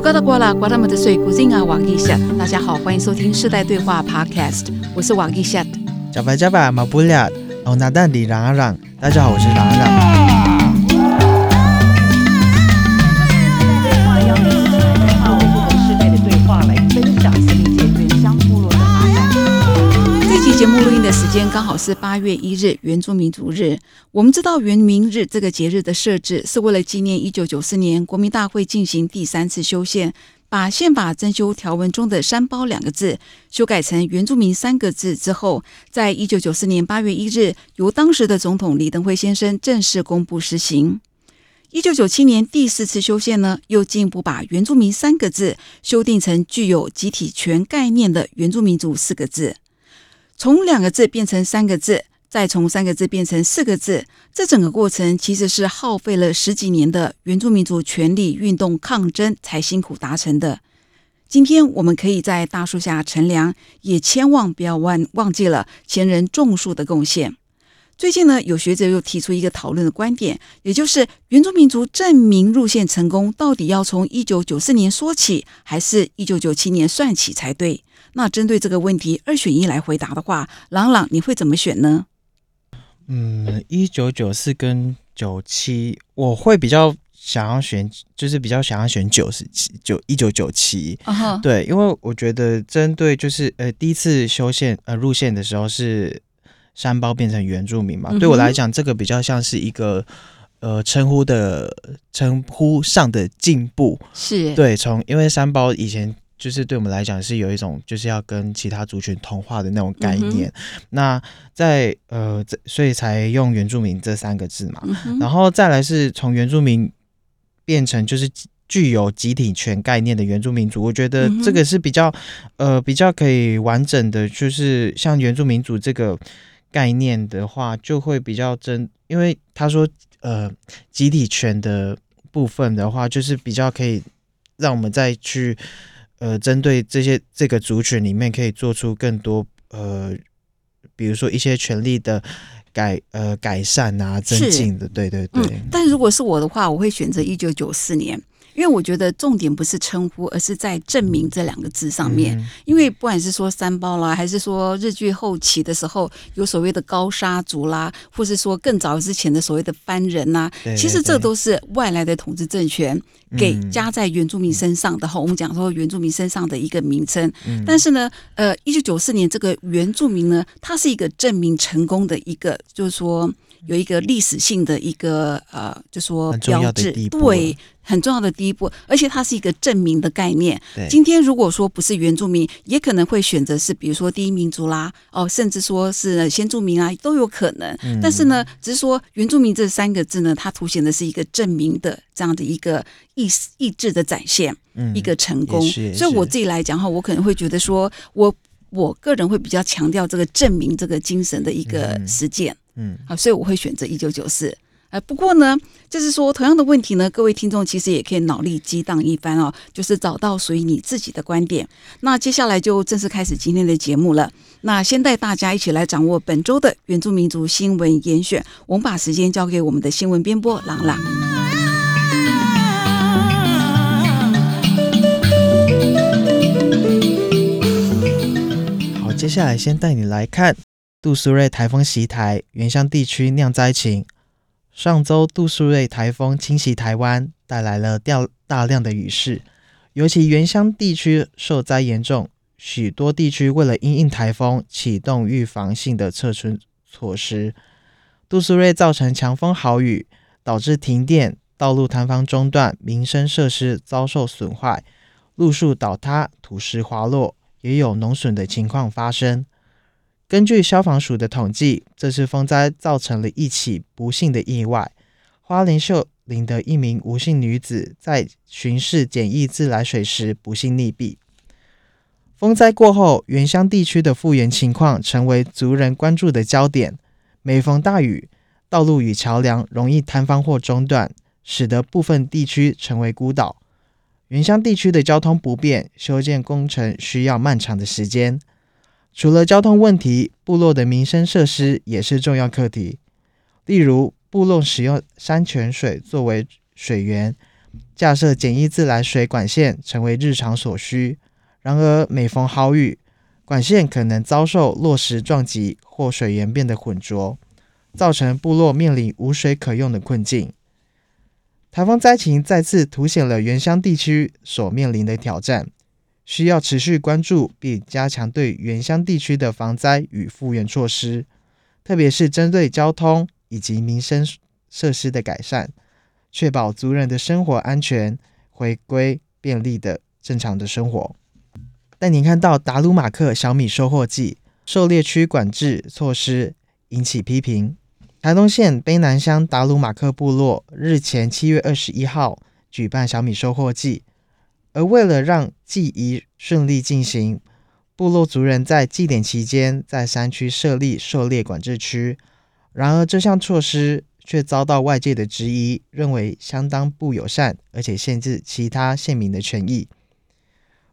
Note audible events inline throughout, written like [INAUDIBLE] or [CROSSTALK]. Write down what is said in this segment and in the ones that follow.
罗嘎达瓜拉瓜他们的水古静啊瓦吉夏，大家好，欢迎收听世代对话 Podcast，我是瓦吉夏。加巴加巴马布俩，欧纳蛋里嚷嚷，大家好，我是嚷嚷。节目录音的时间刚好是八月一日，原住民族日。我们知道，原民日这个节日的设置是为了纪念一九九四年国民大会进行第三次修宪，把宪法增修条文中的“山包”两个字修改成“原住民”三个字之后，在一九九四年八月一日，由当时的总统李登辉先生正式公布实行。一九九七年第四次修宪呢，又进一步把“原住民”三个字修订成具有集体权概念的“原住民族”四个字。从两个字变成三个字，再从三个字变成四个字，这整个过程其实是耗费了十几年的原住民族权利运动抗争才辛苦达成的。今天我们可以在大树下乘凉，也千万不要忘忘记了前人种树的贡献。最近呢，有学者又提出一个讨论的观点，也就是原住民族证明路线成功，到底要从一九九四年说起，还是一九九七年算起才对？那针对这个问题，二选一来回答的话，朗朗你会怎么选呢？嗯，一九九四跟九七，我会比较想要选，就是比较想要选九十七九一九九七。对，因为我觉得针对就是呃第一次修宪呃入线的时候是山包变成原住民嘛，对我来讲这个比较像是一个呃称呼的称呼上的进步。是对，从因为山包以前。就是对我们来讲是有一种就是要跟其他族群同化的那种概念，那在呃，所以才用原住民这三个字嘛，然后再来是从原住民变成就是具有集体权概念的原住民族，我觉得这个是比较呃比较可以完整的，就是像原住民族这个概念的话，就会比较真，因为他说呃集体权的部分的话，就是比较可以让我们再去。呃，针对这些这个族群里面，可以做出更多呃，比如说一些权利的改呃改善啊、增进的，对对对。但如果是我的话，我会选择一九九四年。因为我觉得重点不是称呼，而是在证明这两个字上面。因为不管是说三包啦，还是说日据后期的时候有所谓的高沙族啦，或是说更早之前的所谓的番人呐，其实这都是外来的统治政权给加在原住民身上的。哈，我们讲说原住民身上的一个名称。但是呢，呃，一九九四年这个原住民呢，它是一个证明成功的一个，就是说。有一个历史性的一个呃，就说标志，对，很重要的第一步，而且它是一个证明的概念。今天如果说不是原住民，也可能会选择是比如说第一民族啦，哦，甚至说是先住民啊，都有可能。但是呢，只是说原住民这三个字呢，它凸显的是一个证明的这样的一个意意志的展现，一个成功。所以我自己来讲哈，我可能会觉得说，我我个人会比较强调这个证明这个精神的一个实践。嗯，好，所以我会选择一九九四。哎，不过呢，就是说同样的问题呢，各位听众其实也可以脑力激荡一番哦，就是找到属于你自己的观点。那接下来就正式开始今天的节目了。那先带大家一起来掌握本周的原住民族新闻严选。我们把时间交给我们的新闻编播朗朗。好，接下来先带你来看。杜苏芮台风袭台，原乡地区酿灾情。上周杜苏芮台风侵袭台湾，带来了掉大量的雨势，尤其原乡地区受灾严重。许多地区为了因应台风，启动预防性的撤村措施。杜苏芮造成强风豪雨，导致停电、道路坍方中断、民生设施遭受损坏、路树倒塌、土石滑落，也有农损的情况发生。根据消防署的统计，这次风灾造成了一起不幸的意外。花莲秀林的一名吴姓女子在巡视简易自来水时不幸溺毙。风灾过后，原乡地区的复原情况成为族人关注的焦点。每逢大雨，道路与桥梁容易坍方或中断，使得部分地区成为孤岛。原乡地区的交通不便，修建工程需要漫长的时间。除了交通问题，部落的民生设施也是重要课题。例如，部落使用山泉水作为水源，架设简易自来水管线成为日常所需。然而，每逢好雨，管线可能遭受落石撞击或水源变得浑浊，造成部落面临无水可用的困境。台风灾情再次凸显了原乡地区所面临的挑战，需要持续关注并加强对原乡地区的防灾与复原措施，特别是针对交通以及民生设施的改善，确保族人的生活安全，回归便利的正常的生活。但您看到达鲁马克小米收获季狩猎区管制措施引起批评。台东县卑南乡达鲁马克部落日前七月二十一号举办小米收获季，而为了让祭仪顺利进行，部落族人在祭典期间在山区设立狩猎管制区。然而，这项措施却遭到外界的质疑，认为相当不友善，而且限制其他县民的权益。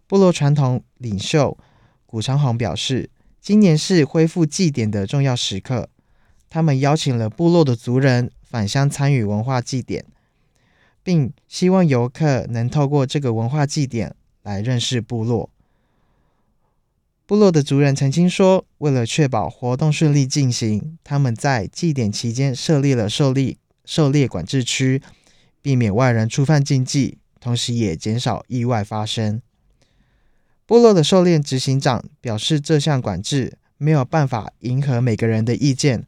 部落传统领袖古长宏表示，今年是恢复祭典的重要时刻。他们邀请了部落的族人返乡参与文化祭典，并希望游客能透过这个文化祭典来认识部落。部落的族人曾经说，为了确保活动顺利进行，他们在祭典期间设立了狩猎狩猎管制区，避免外人触犯禁忌，同时也减少意外发生。部落的狩猎执行长表示，这项管制没有办法迎合每个人的意见。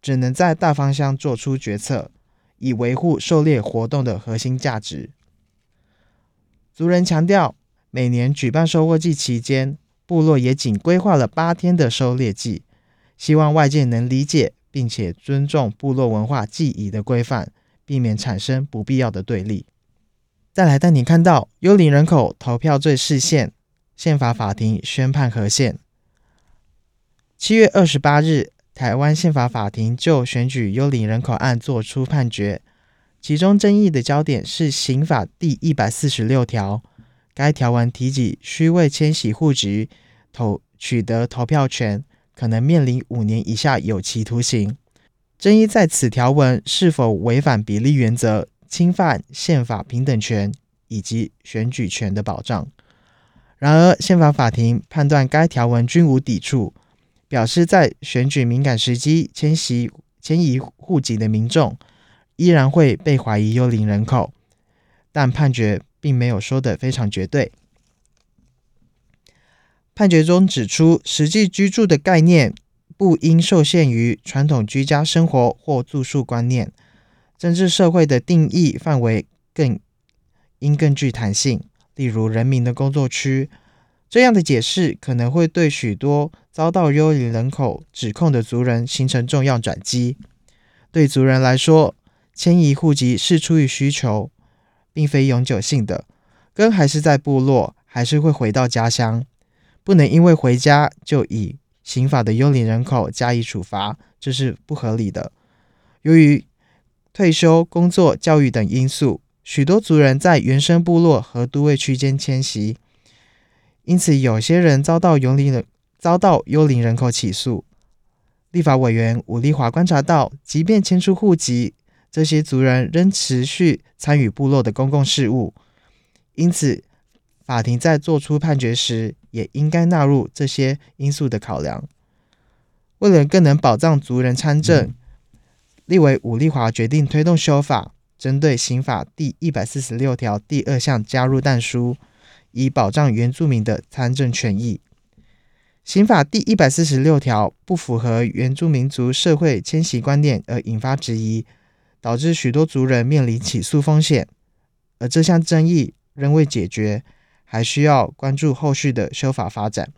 只能在大方向做出决策，以维护狩猎活动的核心价值。族人强调，每年举办收获季期间，部落也仅规划了八天的狩猎季，希望外界能理解并且尊重部落文化记忆的规范，避免产生不必要的对立。再来带你看到幽灵人口投票罪事件，宪法法庭宣判核宪。七月二十八日。台湾宪法法庭就选举幽灵人口案作出判决，其中争议的焦点是刑法第一百四十六条，该条文提及虚伪迁徙户籍投取得投票权，可能面临五年以下有期徒刑。争议在此条文是否违反比例原则，侵犯宪法平等权以及选举权的保障。然而，宪法法庭判断该条文均无抵触。表示，在选举敏感时机迁徙迁移户籍的民众，依然会被怀疑幽灵人口，但判决并没有说的非常绝对。判决中指出，实际居住的概念不应受限于传统居家生活或住宿观念，政治社会的定义范围更应更具弹性，例如人民的工作区。这样的解释可能会对许多遭到幽灵人口指控的族人形成重要转机。对族人来说，迁移户籍是出于需求，并非永久性的，根还是在部落，还是会回到家乡。不能因为回家就以刑法的幽灵人口加以处罚，这是不合理的。由于退休、工作、教育等因素，许多族人在原生部落和都会区间迁徙。因此，有些人遭到幽灵人遭到幽灵人口起诉。立法委员吴立华观察到，即便迁出户籍，这些族人仍持续参与部落的公共事务。因此，法庭在作出判决时，也应该纳入这些因素的考量。为了更能保障族人参政，立委吴立华决定推动修法，针对刑法第一百四十六条第二项加入但书。以保障原住民的参政权益。刑法第一百四十六条不符合原住民族社会迁徙观念而引发质疑，导致许多族人面临起诉风险。而这项争议仍未解决，还需要关注后续的修法发展。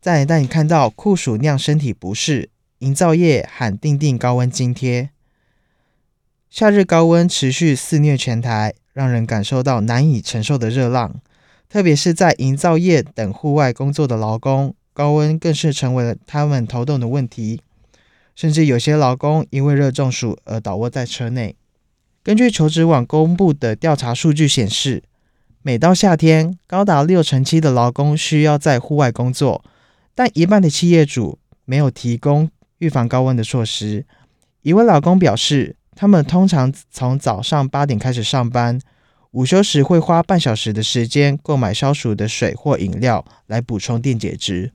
再带你看到酷暑酿身体不适，营造业喊定定高温津贴。夏日高温持续肆虐全台，让人感受到难以承受的热浪。特别是在营造业等户外工作的劳工，高温更是成为了他们头痛的问题。甚至有些劳工因为热中暑而倒卧在车内。根据求职网公布的调查数据显示，每到夏天，高达六成七的劳工需要在户外工作，但一半的企业主没有提供预防高温的措施。一位劳工表示，他们通常从早上八点开始上班。午休时会花半小时的时间购买消暑的水或饮料来补充电解质。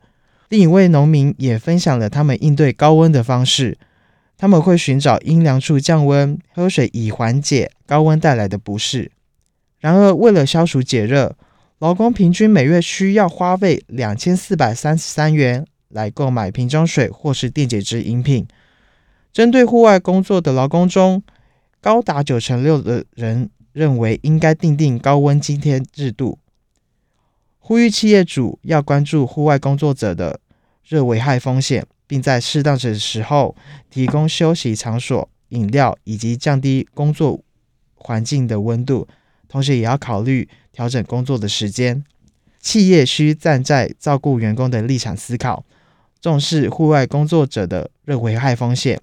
另一位农民也分享了他们应对高温的方式，他们会寻找阴凉处降温，喝水以缓解高温带来的不适。然而，为了消暑解热，劳工平均每月需要花费两千四百三十三元来购买瓶装水或是电解质饮品。针对户外工作的劳工中，高达九成六的人认为应该订定高温津贴制度。呼吁企业主要关注户外工作者的热危害风险，并在适当的时候提供休息场所、饮料以及降低工作环境的温度。同时，也要考虑调整工作的时间。企业需站在照顾员工的立场思考，重视户外工作者的热危害风险。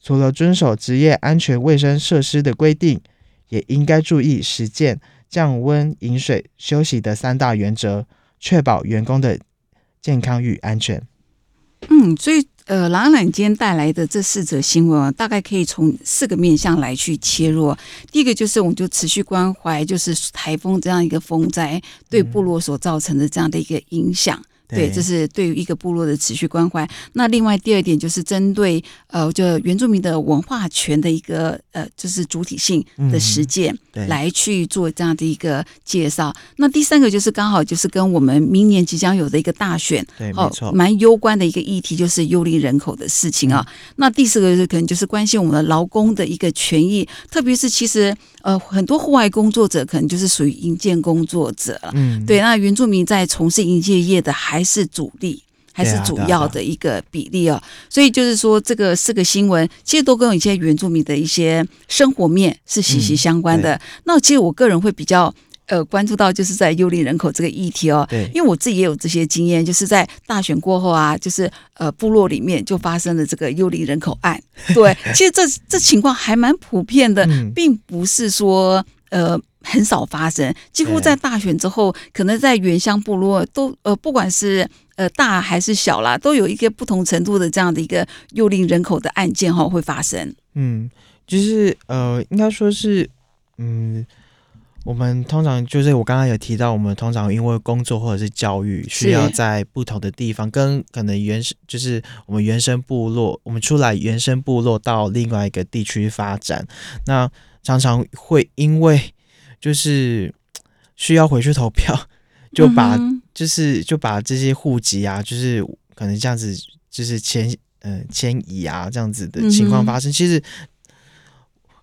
除了遵守职业安全卫生设施的规定，也应该注意实践。降温、饮水、休息的三大原则，确保员工的健康与安全。嗯，所以呃，朗朗今天带来的这四则新闻啊，大概可以从四个面向来去切入。第一个就是，我们就持续关怀，就是台风这样一个风灾对部落所造成的这样的一个影响。对，这是对于一个部落的持续关怀。那另外第二点就是针对呃，就原住民的文化权的一个呃，就是主体性的实践，来去做这样的一个介绍。那第三个就是刚好就是跟我们明年即将有的一个大选，对，没错，蛮攸关的一个议题，就是幽灵人口的事情啊。那第四个是可能就是关心我们的劳工的一个权益，特别是其实。呃，很多户外工作者可能就是属于营建工作者，嗯，对。那原住民在从事营建业的还是主力，还是主要的一个比例哦。所以就是说，这个四个新闻其实都跟一些原住民的一些生活面是息息相关的。那其实我个人会比较。呃，关注到就是在幽灵人口这个议题哦，对，因为我自己也有这些经验，就是在大选过后啊，就是呃部落里面就发生了这个幽灵人口案，对，[LAUGHS] 其实这这情况还蛮普遍的，并不是说呃很少发生，几乎在大选之后，可能在原乡部落都呃不管是呃大还是小啦，都有一个不同程度的这样的一个幽灵人口的案件哈会发生。嗯，就是呃应该说是嗯。我们通常就是我刚刚有提到，我们通常因为工作或者是教育，需要在不同的地方，跟可能原生就是我们原生部落，我们出来原生部落到另外一个地区发展，那常常会因为就是需要回去投票，[LAUGHS] 就把就是就把这些户籍啊，就是可能这样子就是迁呃迁移啊这样子的情况发生。其实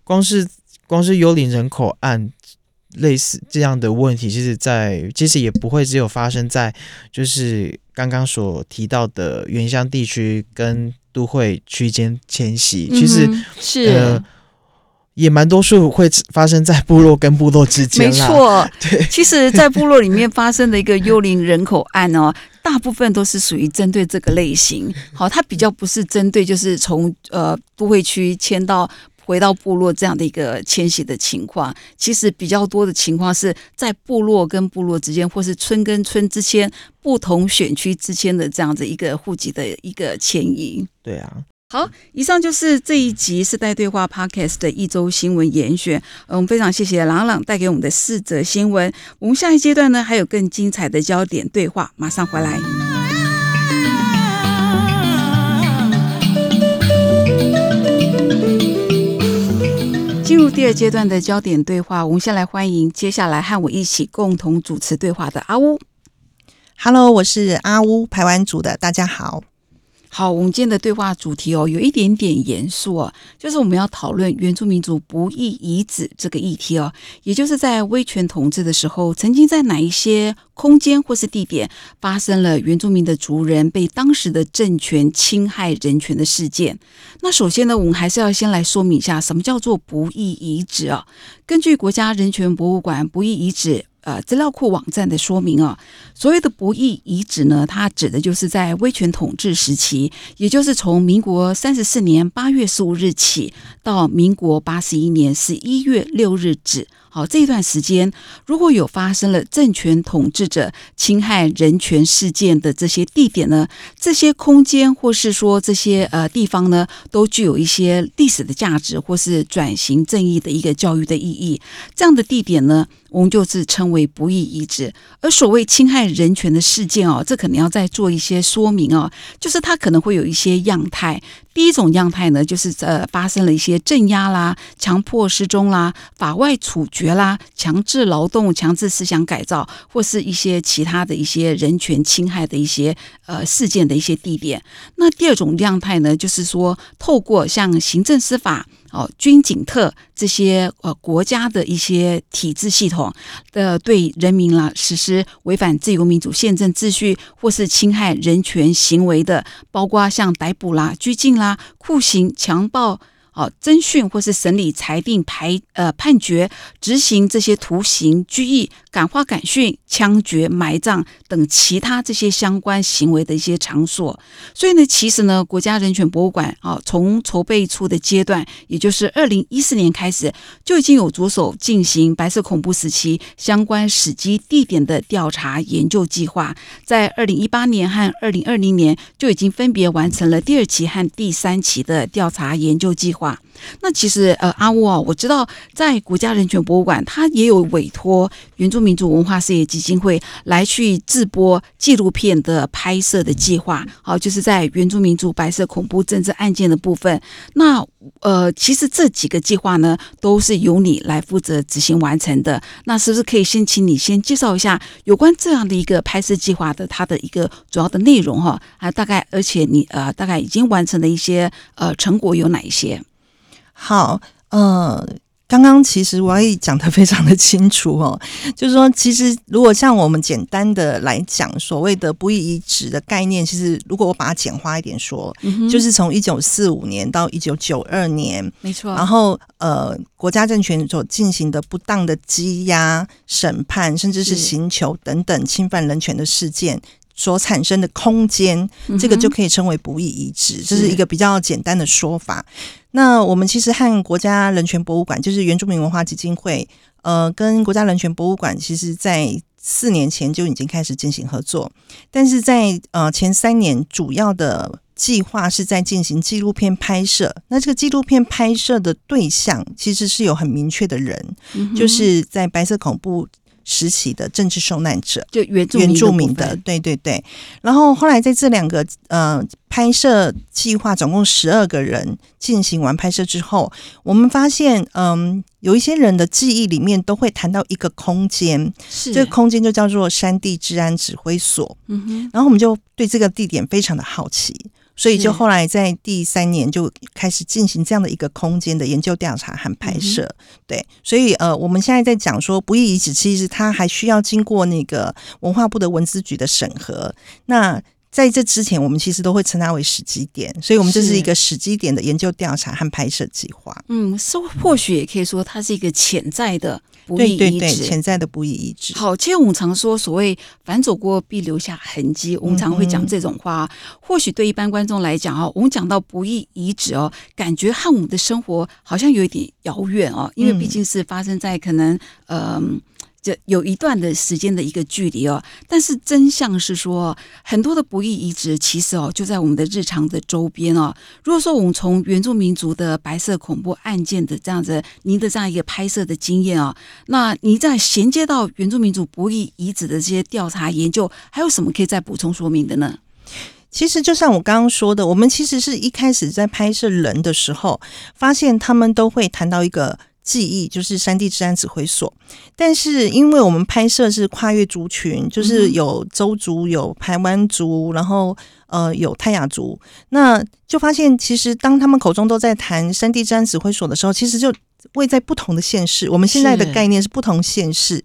光是光是幽灵人口案。类似这样的问题，其实，在其实也不会只有发生在就是刚刚所提到的原乡地区跟都会区间迁徙，其实是也蛮多数会发生在部落跟部落之间。没错，[LAUGHS] 对，其实，在部落里面发生的一个幽灵人口案哦，[LAUGHS] 大部分都是属于针对这个类型。好，它比较不是针对就是从呃都会区迁到。回到部落这样的一个迁徙的情况，其实比较多的情况是在部落跟部落之间，或是村跟村之间，不同选区之间的这样子一个户籍的一个迁移。对啊，好，以上就是这一集世代对话 Podcast 的一周新闻严选。嗯，非常谢谢朗朗带给我们的四则新闻。我们下一阶段呢，还有更精彩的焦点对话，马上回来。进入第二阶段的焦点对话，我们先来欢迎接下来和我一起共同主持对话的阿乌。Hello，我是阿乌，排湾组的，大家好。好，我们今天的对话主题哦，有一点点严肃哦，就是我们要讨论原住民族不义遗址这个议题哦，也就是在威权统治的时候，曾经在哪一些空间或是地点发生了原住民的族人被当时的政权侵害人权的事件。那首先呢，我们还是要先来说明一下什么叫做不义遗址啊？根据国家人权博物馆不义遗址。呃，资料库网站的说明啊，所谓的不义遗址呢，它指的就是在威权统治时期，也就是从民国三十四年八月十五日起到民国八十一年十一月六日止。好，这一段时间如果有发生了政权统治者侵害人权事件的这些地点呢，这些空间或是说这些呃地方呢，都具有一些历史的价值或是转型正义的一个教育的意义。这样的地点呢，我们就是称为不义遗址。而所谓侵害人权的事件哦，这可能要再做一些说明哦，就是它可能会有一些样态。第一种样态呢，就是呃发生了一些镇压啦、强迫失踪啦、法外处决啦、强制劳动、强制思想改造，或是一些其他的一些人权侵害的一些呃事件的一些地点。那第二种样态呢，就是说透过像行政司法。哦，军警特这些呃国家的一些体制系统的对人民啦实施违反自由民主宪政秩序或是侵害人权行为的，包括像逮捕啦、拘禁啦、酷刑、强暴。哦，侦讯或是审理、裁定、排呃判决、执行这些徒刑、拘役、感化、感训、枪决、埋葬等其他这些相关行为的一些场所。所以呢，其实呢，国家人权博物馆啊，从筹备处的阶段，也就是二零一四年开始，就已经有着手进行白色恐怖时期相关史迹地点的调查研究计划。在二零一八年和二零二零年，就已经分别完成了第二期和第三期的调查研究计划。那其实呃，阿乌啊，我知道在国家人权博物馆，他也有委托原住民族文化事业基金会来去制播纪录片的拍摄的计划。好，就是在原住民族白色恐怖政治案件的部分。那呃，其实这几个计划呢，都是由你来负责执行完成的。那是不是可以先请你先介绍一下有关这样的一个拍摄计划的它的一个主要的内容哈？啊，大概而且你呃，大概已经完成的一些呃成果有哪一些？好，呃，刚刚其实我也讲的非常的清楚哦，[LAUGHS] 就是说，其实如果像我们简单的来讲，所谓的不义遗址的概念，其实如果我把它简化一点说，就是从一九四五年到一九九二年，没错，然后呃，国家政权所进行的不当的羁押、审判，甚至是刑求等等侵犯人权的事件。所产生的空间，这个就可以称为不义遗址，这是一个比较简单的说法。那我们其实和国家人权博物馆，就是原住民文化基金会，呃，跟国家人权博物馆，其实在四年前就已经开始进行合作。但是在呃前三年，主要的计划是在进行纪录片拍摄。那这个纪录片拍摄的对象，其实是有很明确的人，就是在白色恐怖。时期的政治受难者，就原原住民的，对对对。然后后来在这两个呃拍摄计划，总共十二个人进行完拍摄之后，我们发现，嗯，有一些人的记忆里面都会谈到一个空间，是这个空间就叫做山地治安指挥所。嗯哼，然后我们就对这个地点非常的好奇。所以，就后来在第三年就开始进行这样的一个空间的研究调查和拍摄。对，所以呃，我们现在在讲说不易遗址，其实它还需要经过那个文化部的文资局的审核。那在这之前，我们其实都会称它为史基点，所以我们这是一个史基点的研究调查和拍摄计划。嗯，是或许也可以说它是一个潜在的不易遗址，潜在的不易遗址。好，其实我们常说所谓“反走过必留下痕迹”，我们常会讲这种话。或许对一般观众来讲哦，我们讲到不易遗址哦，感觉和我们的生活好像有一点遥远哦，因为毕竟是发生在可能嗯。就有一段的时间的一个距离哦，但是真相是说，很多的不义遗址其实哦就在我们的日常的周边哦。如果说我们从原住民族的白色恐怖案件的这样子，您的这样一个拍摄的经验哦，那你在衔接到原住民族不义遗址的这些调查研究，还有什么可以再补充说明的呢？其实就像我刚刚说的，我们其实是一开始在拍摄人的时候，发现他们都会谈到一个。记忆就是山地治安指挥所，但是因为我们拍摄是跨越族群，就是有周族、有台湾族，然后呃有泰雅族，那就发现其实当他们口中都在谈山地治安指挥所的时候，其实就位在不同的县市。我们现在的概念是不同县市，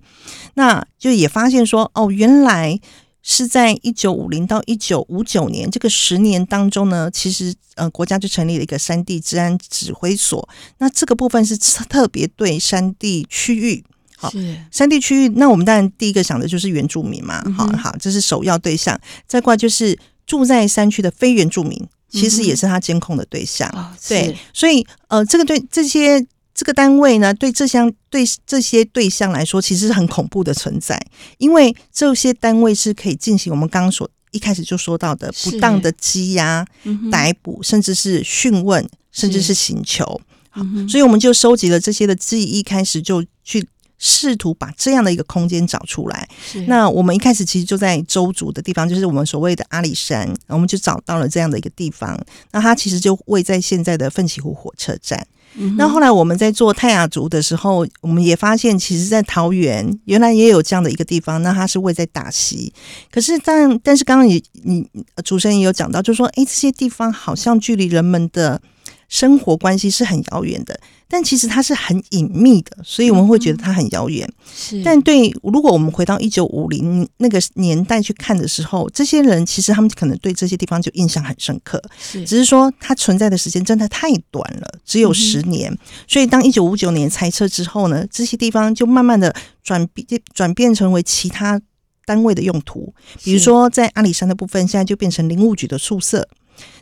那就也发现说哦，原来。是在一九五零到一九五九年这个十年当中呢，其实呃国家就成立了一个山地治安指挥所。那这个部分是特别对山地区域，好，山地区域。那我们当然第一个想的就是原住民嘛，好好，这是首要对象。再过来就是住在山区的非原住民，其实也是他监控的对象。对，所以呃，这个对这些。这个单位呢，对这项对这些对象来说，其实是很恐怖的存在，因为这些单位是可以进行我们刚刚所一开始就说到的不当的羁押、逮捕，甚至是讯问，甚至是刑求。好，所以我们就收集了这些的记忆，开始就去试图把这样的一个空间找出来。那我们一开始其实就在周族的地方，就是我们所谓的阿里山，我们就找到了这样的一个地方。那它其实就位在现在的奋起湖火车站。那后来我们在做泰雅族的时候，我们也发现，其实，在桃园原来也有这样的一个地方，那它是位在大溪。可是但但是刚刚也你主持人也有讲到，就说，哎，这些地方好像距离人们的生活关系是很遥远的，但其实它是很隐秘的，所以我们会觉得它很遥远。是但对，如果我们回到一九五零那个年代去看的时候，这些人其实他们可能对这些地方就印象很深刻，是只是说它存在的时间真的太短了，只有十年。所以当一九五九年拆撤之后呢，这些地方就慢慢的转变转变成为其他单位的用途，比如说在阿里山的部分，现在就变成林务局的宿舍。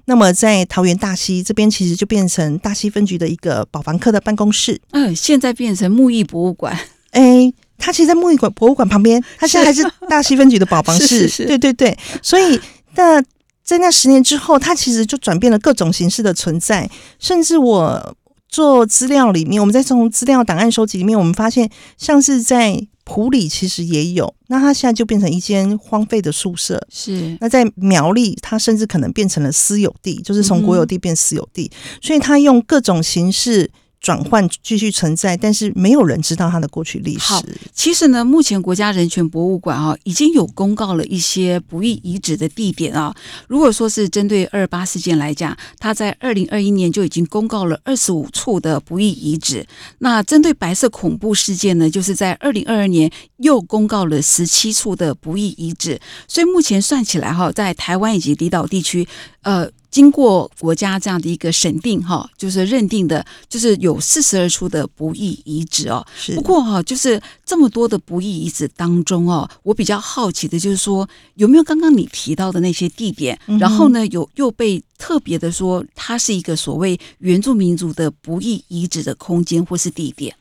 那么在桃园大溪这边，其实就变成大溪分局的一个保房客的办公室。嗯，现在变成木艺博物馆，哎，它其实，在木艺馆博物馆旁边，它现在还是大溪分局的保 [LAUGHS] 房室。是是是对对对，所以那在那十年之后，它其实就转变了各种形式的存在，甚至我做资料里面，我们在从资料档案收集里面，我们发现像是在埔里其实也有，那它现在就变成一间荒废的宿舍。是。那在苗栗，它甚至可能变成了私有地，就是从国有地变私有地，所以它用各种形式转换继续存在，但是没有人知道它的过去历史。其实呢，目前国家人权博物馆啊，已经有公告了一些不易遗址的地点啊。如果说是针对二八事件来讲，它在二零二一年就已经公告了二十五处的不易遗址。那针对白色恐怖事件呢，就是在二零二二年又公告了十七处的不易遗址。所以目前算起来哈，在台湾以及离岛地区，呃。经过国家这样的一个审定，哈，就是认定的，就是有四十二处的不易遗址哦。是不过哈、就是这么多的不易遗址当中哦，我比较好奇的就是说，有没有刚刚你提到的那些地点，嗯然后呢，有又被特别的说它是一个所谓原住民族的不易遗址的空间或是地点？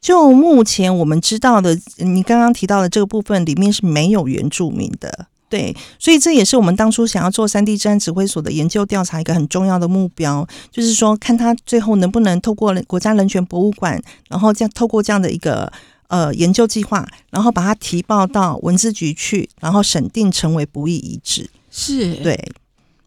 就目前我们知道的，你刚刚提到的这个部分里面是没有原住民的。对，所以这也是我们当初想要做三 D 治安指挥所的研究调查一个很重要的目标，就是说看他最后能不能透过国家人权博物馆，然后这样透过这样的一个呃研究计划，然后把它提报到文字局去，然后审定成为不易遗址。是，对，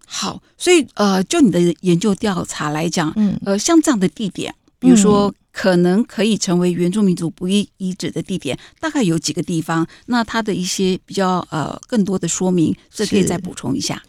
好，所以呃，就你的研究调查来讲，嗯，呃，像这样的地点，比如说。可能可以成为原住民族不易遗址的地点，大概有几个地方？那它的一些比较呃更多的说明，这可以再补充一下。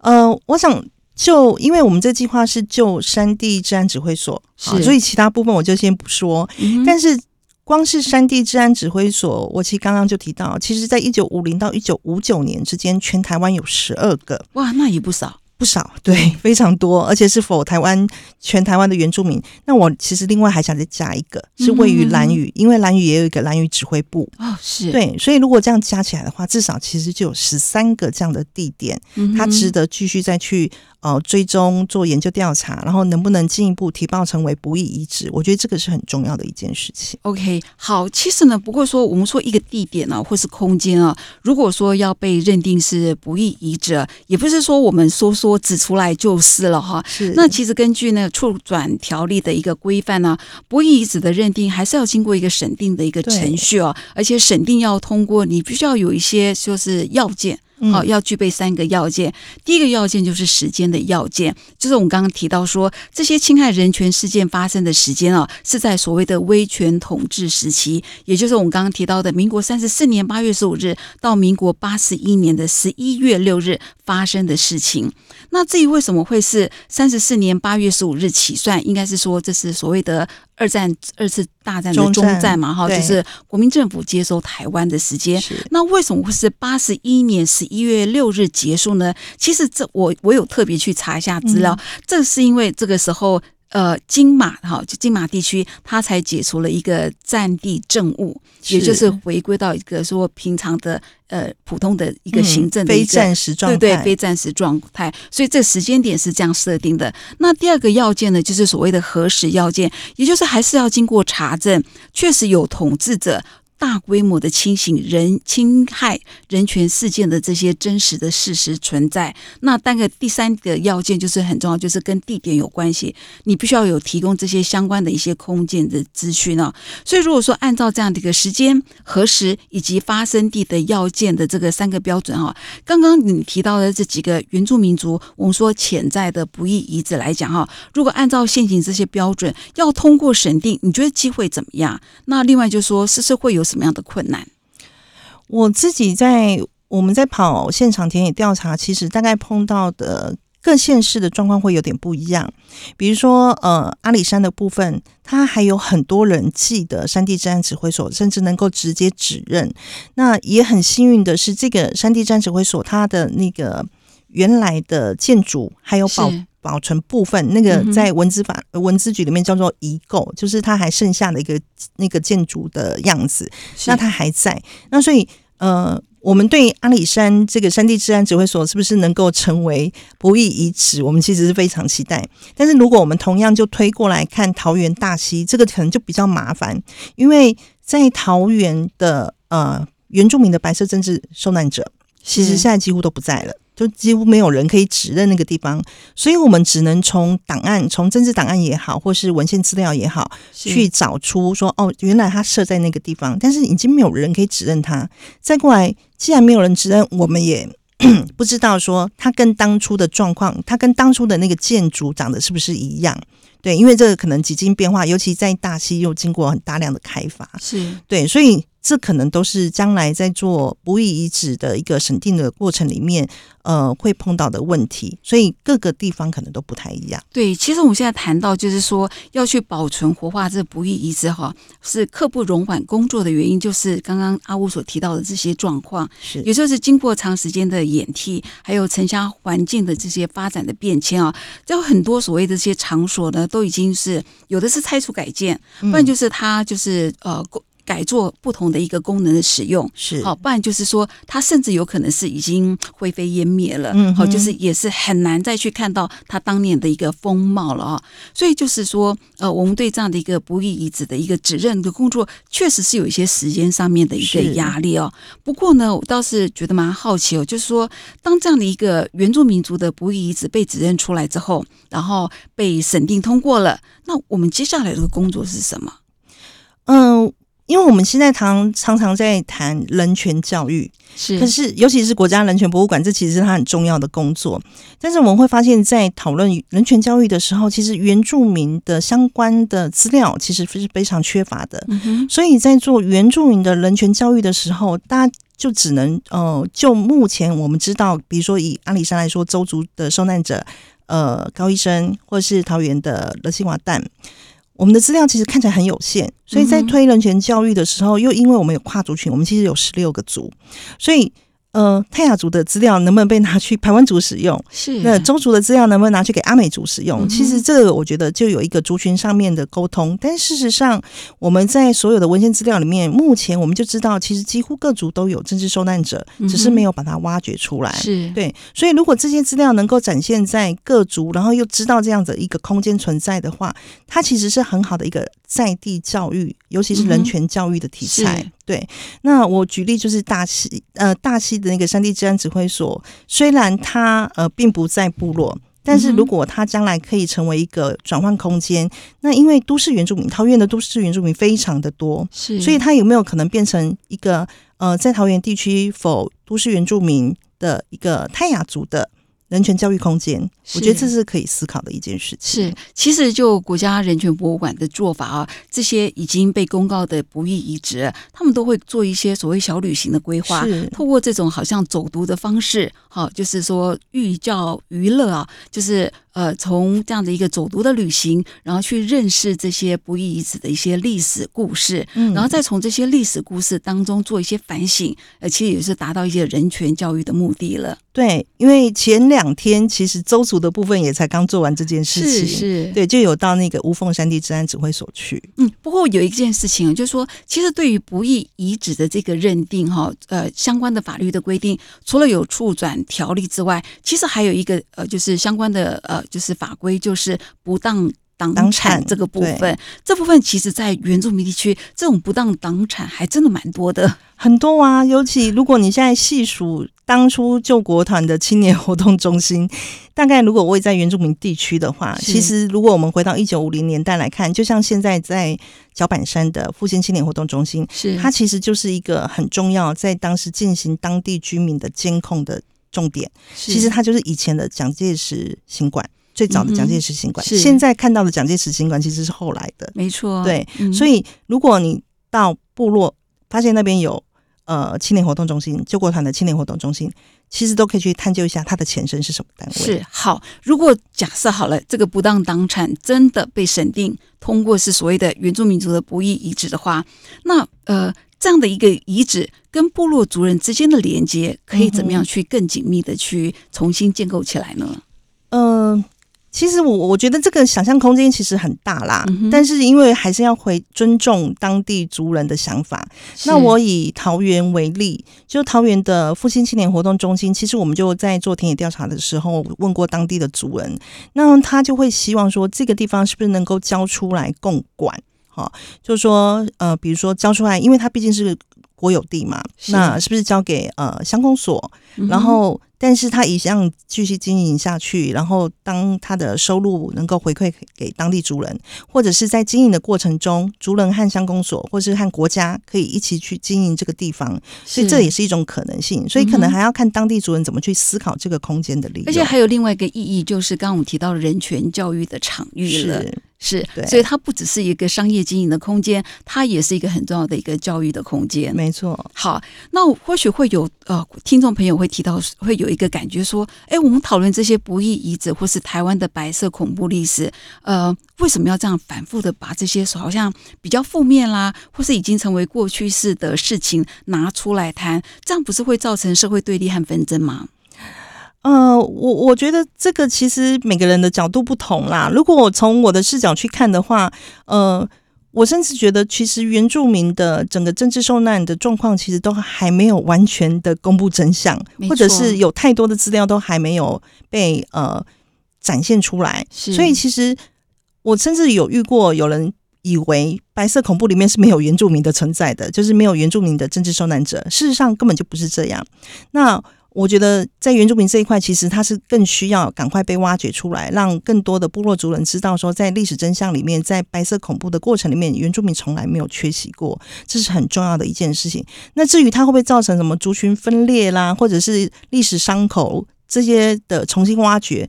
呃，我想就因为我们这计划是就山地治安指挥所，是好所以其他部分我就先不说。嗯但是光是山地治安指挥所，我其实刚刚就提到，其实在一九五零到一九五九年之间，全台湾有十二个。哇，那也不少。不少，[LAUGHS] 对，非常多，而且是否台湾全台湾的原住民。那我其实另外还想再加一个，是位于兰屿，因为兰屿也有一个兰屿指挥部。哦，是，对，所以如果这样加起来的话，至少其实就有十三个这样的地点，它值得继续再去呃追踪做研究调查，然后能不能进一步提报成为不易遗址？我觉得这个是很重要的一件事情。OK，好，其实呢，不过说我们说一个地点啊，或是空间啊，如果说要被认定是不易遗址啊，也不是说我们说说指出来就是了哈。是那其实根据呢处转条例的一个规范呢、不易遗址的认定还是要经过一个审定的一个程序哦，而且审定要通过，你必须要有一些就是要件。好、要具备三个要件。第一个要件就是时间的要件，就是我们刚刚提到说，这些侵害人权事件发生的时间啊，是在所谓的威权统治时期，也就是我们刚刚提到的民国三十四年八月十五日到民国八十一年的十一月六日发生的事情。那至于为什么会是三十四年八月十五日起算，应该是说这是所谓的二战二次大战的中战嘛，哈，就是国民政府接收台湾的时间。那为什么会是八十一年十一月六日结束呢？其实这我我有特别去查一下资料，嗯这是因为这个时候。呃，金马哈，就金马地区，它才解除了一个战地政务，也就是回归到一个说平常的呃普通的一个行政的非战时状态，对对，非战时状态，所以这时间点是这样设定的。那第二个要件呢，就是所谓的核实要件，也就是还是要经过查证，确实有统治者大规模的清醒人侵害人权事件的这些真实的事实存在。那单个第三个要件就是很重要，就是跟地点有关系，你必须要有提供这些相关的一些空间的资讯哦。所以如果说按照这样的一个时间、核实以及发生地的要件的这个三个标准哈，刚刚你提到的这几个原住民族，我们说潜在的不易遗址来讲哈，如果按照现行这些标准要通过审定，你觉得机会怎么样？那另外就说，是不是会有什么样的困难？我自己在我们在跑现场田野调查，其实大概碰到的各县市的状况会有点不一样。比如说，呃，阿里山的部分，它还有很多人记得山地治安指挥所，甚至能够直接指认。那也很幸运的是，这个山地治安指挥所它的那个原来的建筑还有保是保存部分，那个在文资法文资局里面叫做遗构，就是它还剩下的一个那个建筑的样子。那它还在，那所以呃，我们对阿里山这个山地治安指挥所是不是能够成为不义遗址，我们其实是非常期待。但是如果我们同样就推过来看桃园大溪，这个可能就比较麻烦，因为在桃园的呃原住民的白色政治受难者，其实现在几乎都不在了。就几乎没有人可以指认那个地方，所以我们只能从档案，从政治档案也好，或是文献资料也好，去找出说哦，原来他设在那个地方，但是已经没有人可以指认他。再过来，既然没有人指认，我们也 [COUGHS] 不知道说他跟当初的状况，他跟当初的那个建筑长得是不是一样？对，因为这个可能几经变化，尤其在大溪又经过很大量的开发，是对，所以这可能都是将来在做不义遗址的一个审定的过程里面，呃，会碰到的问题。所以各个地方可能都不太一样。对，其实我们现在谈到，就是说要去保存活化这不义遗址哈，是刻不容缓工作的原因，就是刚刚阿乌所提到的这些状况。是有时候是经过长时间的演替，还有城乡环境的这些发展的变迁啊，就很多所谓的这些场所呢，都已经是有的是拆除改建，不然就是它就是呃改做不同的一个功能的使用。是好，不然就是说，它甚至有可能是已经灰飞烟灭了。嗯好就是也是很难再去看到它当年的一个风貌了啊。所以就是说，呃，我们对这样的一个不义遗址的一个指认的工作，确实是有一些时间上面的一个压力哦。不过呢，我倒是觉得蛮好奇哦，就是说，当这样的一个原住民族的不义遗址被指认出来之后，然后被审定通过了，那我们接下来的工作是什么？嗯。因为我们现在常常常在谈人权教育，是可是尤其是国家人权博物馆，这其实是它很重要的工作。但是我们会发现，在讨论人权教育的时候，其实原住民的相关的资料其实是非常缺乏的。嗯，所以在做原住民的人权教育的时候，大家就只能呃，就目前我们知道，比如说以阿里山来说，周族的受难者，呃，高医生，或是桃园的勒西瓦旦，我们的资料其实看起来很有限。所以在推人权教育的时候，又因为我们有跨族群，我们其实有十六个族，所以。呃，泰雅族的资料能不能被拿去排湾族使用？是那周族的资料能不能拿去给阿美族使用？嗯其实这个我觉得就有一个族群上面的沟通，但事实上我们在所有的文献资料里面，目前我们就知道，其实几乎各族都有政治受难者，只是没有把它挖掘出来。是对，所以如果这些资料能够展现在各族，然后又知道这样的一个空间存在的话，它其实是很好的一个在地教育，尤其是人权教育的题材。是对，那我举例就是大溪，呃，大溪的那个山地治安指挥所，虽然它呃并不在部落。但是如果它将来可以成为一个转换空间，那因为都市原住民，桃园的都市原住民非常的多，是，所以它有没有可能变成一个呃，在桃园地区否都市原住民的一个泰雅族的人权教育空间？我觉得这是可以思考的一件事情。是，其实就国家人权博物馆的做法啊，这些已经被公告的不易遗址，他们都会做一些所谓小旅行的规划，是透过这种好像走读的方式，好，就是说寓教于乐啊，就是呃，从这样的一个走读的旅行，然后去认识这些不义遗址的一些历史故事，嗯然后再从这些历史故事当中做一些反省，呃，其实也是达到一些人权教育的目的了。对，因为前两天其实周族的部分也才刚做完这件事情，是是，对，就有到那个无缝山地治安指挥所去。嗯，不过有一件事情，就是说，其实对于不易遗址的这个认定，哈，呃，相关的法律的规定，除了有处转条例之外，其实还有一个呃，就是相关的呃，就是法规，就是不当党产这个部分，这部分其实在原住民地区，这种不当党产还真的蛮多的。[LAUGHS] 很多啊，尤其如果你现在细数当初救国团的青年活动中心，大概如果位在原住民地区的话，其实如果我们回到一九五零年代来看，就像现在在脚板山的复兴青年活动中心，是它其实就是一个很重要，在当时进行当地居民的监控的重点。其实它就是以前的蒋介石行馆，最早的蒋介石行馆。嗯是现在看到的蒋介石行馆其实是后来的。没错，对，嗯所以如果你到部落发现那边有呃青年活动中心、救国团的青年活动中心，其实都可以去探究一下它的前身是什么单位。是好。如果假设好了，这个不当党产真的被审定通过是所谓的原住民族的不义遗址的话，那呃这样的一个遗址跟部落族人之间的连接，可以怎么样去更紧密的去重新建构起来呢？嗯、其实我我觉得这个想象空间其实很大啦，嗯但是因为还是要回尊重当地族人的想法。那我以桃园为例，就桃园的复兴青年活动中心，其实我们就在做田野调查的时候问过当地的族人，那他就会希望说这个地方是不是能够交出来共管，哈，就是说呃，比如说交出来，因为它毕竟是国有地嘛，是那是不是交给呃乡公所？嗯然后，但是他一样继续经营下去，然后当他的收入能够回馈给当地族人，或者是在经营的过程中，族人和乡公所或是和国家可以一起去经营这个地方，所以这也是一种可能性。所以可能还要看当地族人怎么去思考这个空间的利用。而且还有另外一个意义，就是刚刚我们提到人权教育的场域了，是所以它不只是一个商业经营的空间，它也是一个很重要的一个教育的空间。没错，好，那或许会有呃听众朋友会提到，会有一个感觉说，哎，我们讨论这些不义遗址或是台湾的白色恐怖历史，呃，为什么要这样反复的把这些好像比较负面啦，或是已经成为过去式的事情拿出来谈？这样不是会造成社会对立和纷争吗？呃，我我觉得这个其实每个人的角度不同啦。如果我从我的视角去看的话，呃，我甚至觉得其实原住民的整个政治受难的状况，其实都还没有完全的公布真相，或者是有太多的资料都还没有被呃展现出来。所以其实我甚至有遇过有人。以为白色恐怖里面是没有原住民的存在的，就是没有原住民的政治受难者。事实上根本就不是这样。那我觉得在原住民这一块，其实它是更需要赶快被挖掘出来，让更多的部落族人知道说，在历史真相里面，在白色恐怖的过程里面，原住民从来没有缺席过，这是很重要的一件事情。那至于它会不会造成什么族群分裂啦，或者是历史伤口这些的重新挖掘，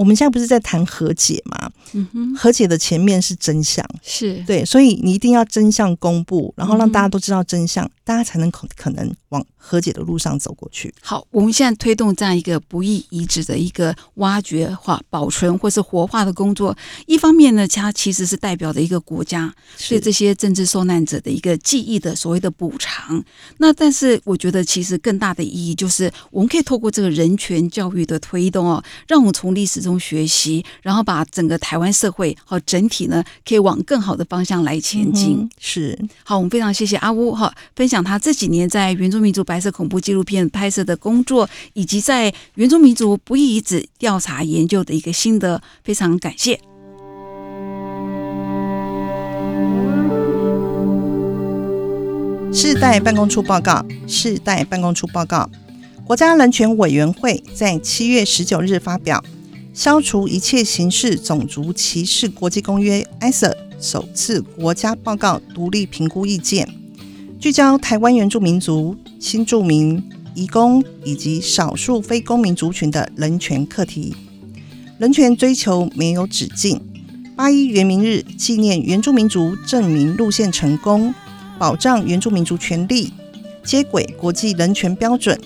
我们现在不是在谈和解吗？嗯哼，和解的前面是真相，是对，所以你一定要真相公布，然后让大家都知道真相，大家才能可可能往和解的路上走过去。好，我们现在推动这样一个不易遗址的一个挖掘化、保存或是活化的工作。一方面呢，它其实是代表的一个国家对这些政治受难者的一个记忆的所谓的补偿。那但是我觉得，其实更大的意义就是，我们可以透过这个人权教育的推动哦，让我们从历史中学习，然后把整个台湾社会和整体呢，可以往更好的方向来前进。嗯是好，我们非常谢谢阿乌哈分享他这几年在原住民族白色恐怖纪录片拍摄的工作，以及在原住民族不义遗址调查研究的一个心得，非常感谢。世代办公处报告，世代办公处报告，国家人权委员会在七月十九日发表《消除一切形式种族歧视国际公约 （ISA）》首次国家报告独立评估意见，聚焦台湾原住民族、新住民、移工以及少数非公民族群的人权课题。人权追求没有止境。八一原民日纪念原住民族证明路线成功。保障原住民族权利，接轨国际人权标准。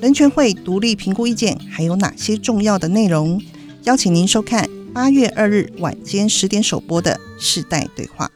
人权会独立评估意见还有哪些重要的内容？邀请您收看八月二日晚间十点首播的《世代对话》。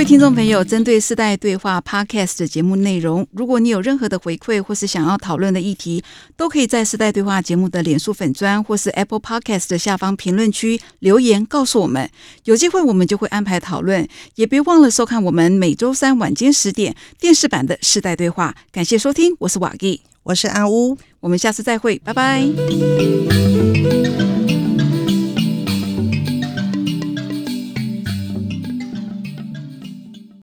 位听听众朋友，针对世代对话 Podcast 的节目内容，如果你有任何的回馈或是想要讨论的议题，都可以在世代对话节目的脸书粉砖或是 Apple Podcast 的下方评论区留言告诉我们。有机会我们就会安排讨论，也别忘了收看我们每周三晚间十点电视版的世代对话。感谢收听，我是瓦吉，我是阿乌，我们下次再会，拜拜。